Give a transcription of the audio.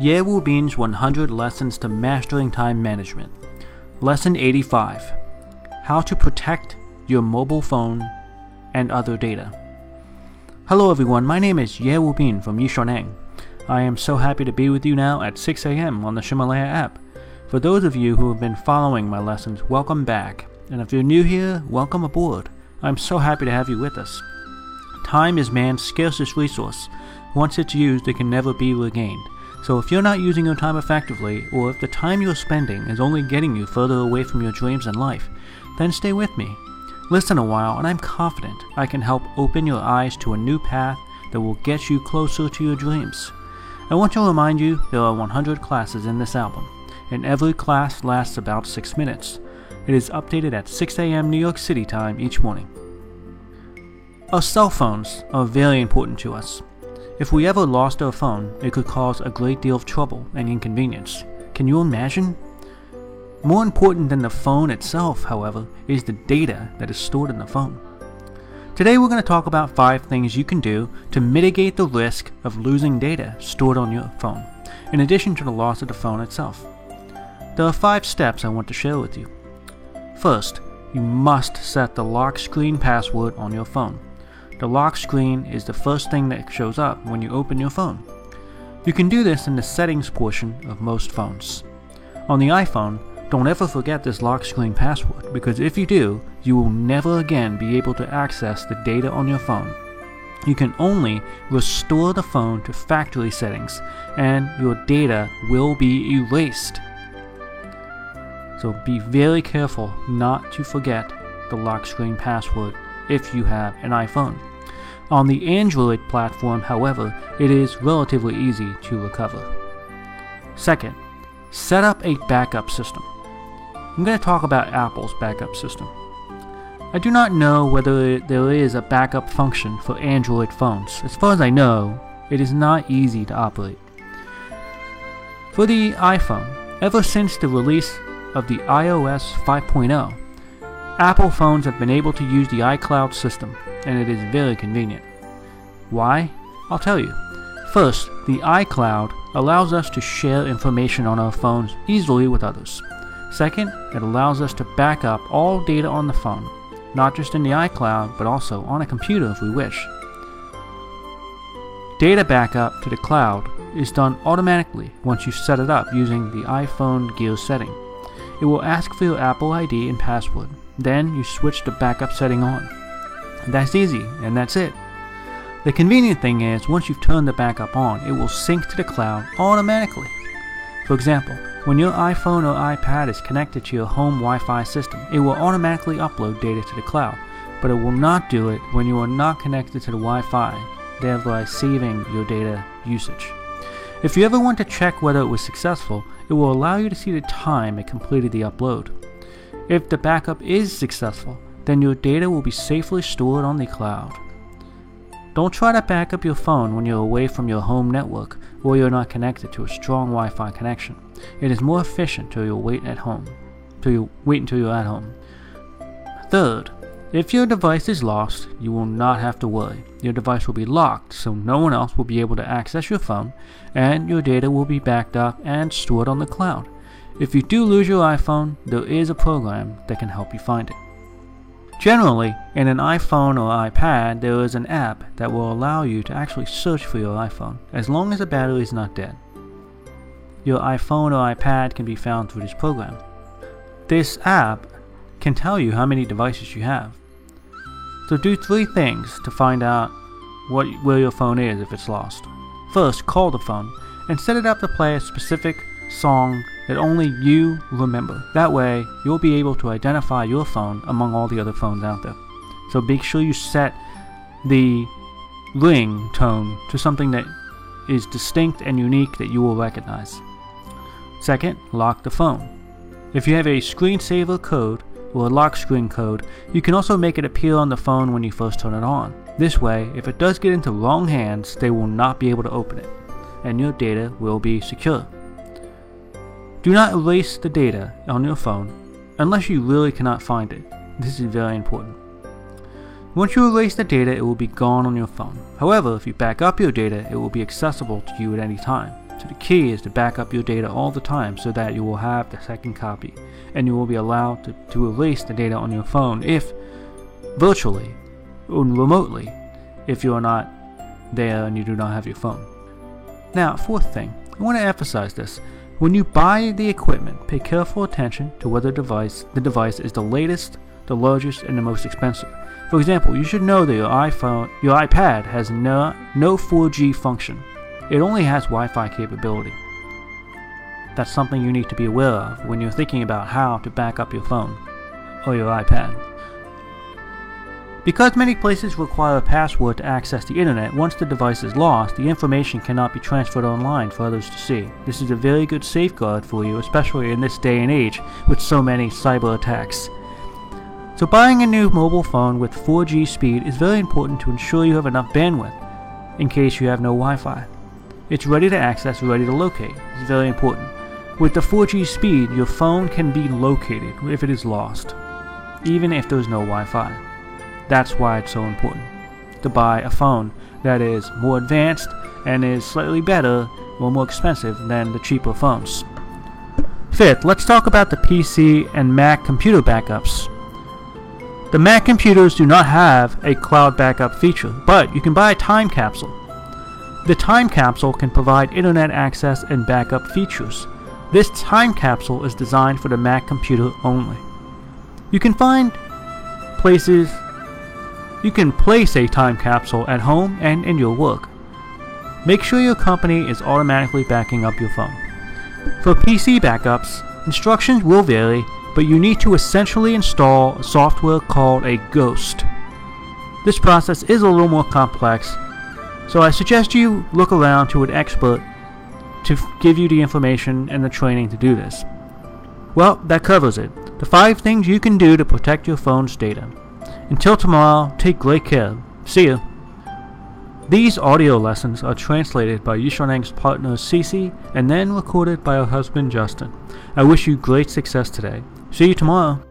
Ye Wubin's 100 Lessons to Mastering Time Management. Lesson 85 How to Protect Your Mobile Phone and Other Data. Hello everyone, my name is Ye Wu Bin from Yixiaoneng. I am so happy to be with you now at 6 a.m. on the Ximalaya app. For those of you who have been following my lessons, welcome back. And if you're new here, welcome aboard. I'm so happy to have you with us. Time is man's scarcest resource. Once it's used, it can never be regained. So if you're not using your time effectively, or if the time you're spending is only getting you further away from your dreams and life, then stay with me. Listen a while, and I'm confident I can help open your eyes to a new path that will get you closer to your dreams. I want to remind you there are 100 classes in this album, and every class lasts about 6 minutes. It is updated at 6 a.m. New York City time each morning. Our cell phones are very important to us. If we ever lost our phone, it could cause a great deal of trouble and inconvenience. Can you imagine? More important than the phone itself, however, is the data that is stored in the phone. Today we're going to talk about 5 things you can do to mitigate the risk of losing data stored on your phone, in addition to the loss of the phone itself. There are 5 steps I want to share with you. First, you must set the lock screen password on your phone. The lock screen is the first thing that shows up when you open your phone. You can do this in the settings portion of most phones. On the iPhone, don't ever forget this lock screen password because if you do, you will never again be able to access the data on your phone. You can only restore the phone to factory settings and your data will be erased. So be very careful not to forget the lock screen password if you have an iPhone. On the Android platform, however, it is relatively easy to recover. Second, set up a backup system. I'm going to talk about Apple's backup system. I do not know whether there is a backup function for Android phones. As far as I know, it is not easy to operate. For the iPhone, ever since the release of the iOS 5.0, Apple phones have been able to use the iCloud system, and it is very convenient. Why? I'll tell you. First, the iCloud allows us to share information on our phones easily with others. Second, it allows us to back up all data on the phone, not just in the iCloud, but also on a computer if we wish. Data backup to the cloud is done automatically once you set it up using the iPhone Gear setting. It will ask for your Apple ID and password. Then you switch the backup setting on. That's easy, and that's it. The convenient thing is, once you've turned the backup on, it will sync to the cloud automatically. For example, when your iPhone or iPad is connected to your home Wi Fi system, it will automatically upload data to the cloud, but it will not do it when you are not connected to the Wi Fi, thereby saving your data usage. If you ever want to check whether it was successful, it will allow you to see the time it completed the upload. If the backup is successful, then your data will be safely stored on the cloud. Don't try to back up your phone when you're away from your home network or you're not connected to a strong Wi-Fi connection. It is more efficient till you wait at home. Till you wait until you're at home. Third, if your device is lost, you will not have to worry. Your device will be locked, so no one else will be able to access your phone, and your data will be backed up and stored on the cloud. If you do lose your iPhone, there is a program that can help you find it. Generally, in an iPhone or iPad, there is an app that will allow you to actually search for your iPhone, as long as the battery is not dead. Your iPhone or iPad can be found through this program. This app can tell you how many devices you have. So do three things to find out what, where your phone is if it's lost. First, call the phone and set it up to play a specific song that only you remember. That way, you'll be able to identify your phone among all the other phones out there. So make sure you set the ring tone to something that is distinct and unique that you will recognize. Second, lock the phone. If you have a screensaver code or a lock screen code, you can also make it appear on the phone when you first turn it on. This way, if it does get into wrong hands, they will not be able to open it, and your data will be secure. Do not erase the data on your phone unless you really cannot find it. This is very important. Once you erase the data, it will be gone on your phone. However, if you back up your data, it will be accessible to you at any time. So the key is to back up your data all the time so that you will have the second copy and you will be allowed to, to erase the data on your phone if virtually or remotely if you are not there and you do not have your phone. Now, fourth thing, I want to emphasize this. When you buy the equipment, pay careful attention to whether device, the device is the latest, the largest, and the most expensive. For example, you should know that your iPhone, your iPad has no, no 4G function. It only has Wi-Fi capability. That's something you need to be aware of when you're thinking about how to back up your phone or your iPad. Because many places require a password to access the internet, once the device is lost, the information cannot be transferred online for others to see. This is a very good safeguard for you, especially in this day and age with so many cyber attacks. So buying a new mobile phone with 4G speed is very important to ensure you have enough bandwidth in case you have no Wi-Fi. It's ready to access, ready to locate. It's very important. With the 4G speed, your phone can be located if it is lost, even if there's no Wi-Fi. That's why it's so important to buy a phone that is more advanced and is slightly better or more expensive than the cheaper phones. Fifth, let's talk about the PC and Mac computer backups. The Mac computers do not have a cloud backup feature, but you can buy a time capsule. The time capsule can provide internet access and backup features. This time capsule is designed for the Mac computer only. You can find places you can place a time capsule at home and in your work. Make sure your company is automatically backing up your phone. For PC backups, instructions will vary, but you need to essentially install software called a Ghost. This process is a little more complex, so I suggest you look around to an expert to give you the information and the training to do this. Well, that covers it. The five things you can do to protect your phone's data. Until tomorrow, take great care. See you. These audio lessons are translated by Yixiaoneng's partner Cece and then recorded by her husband Justin. I wish you great success today. See you tomorrow.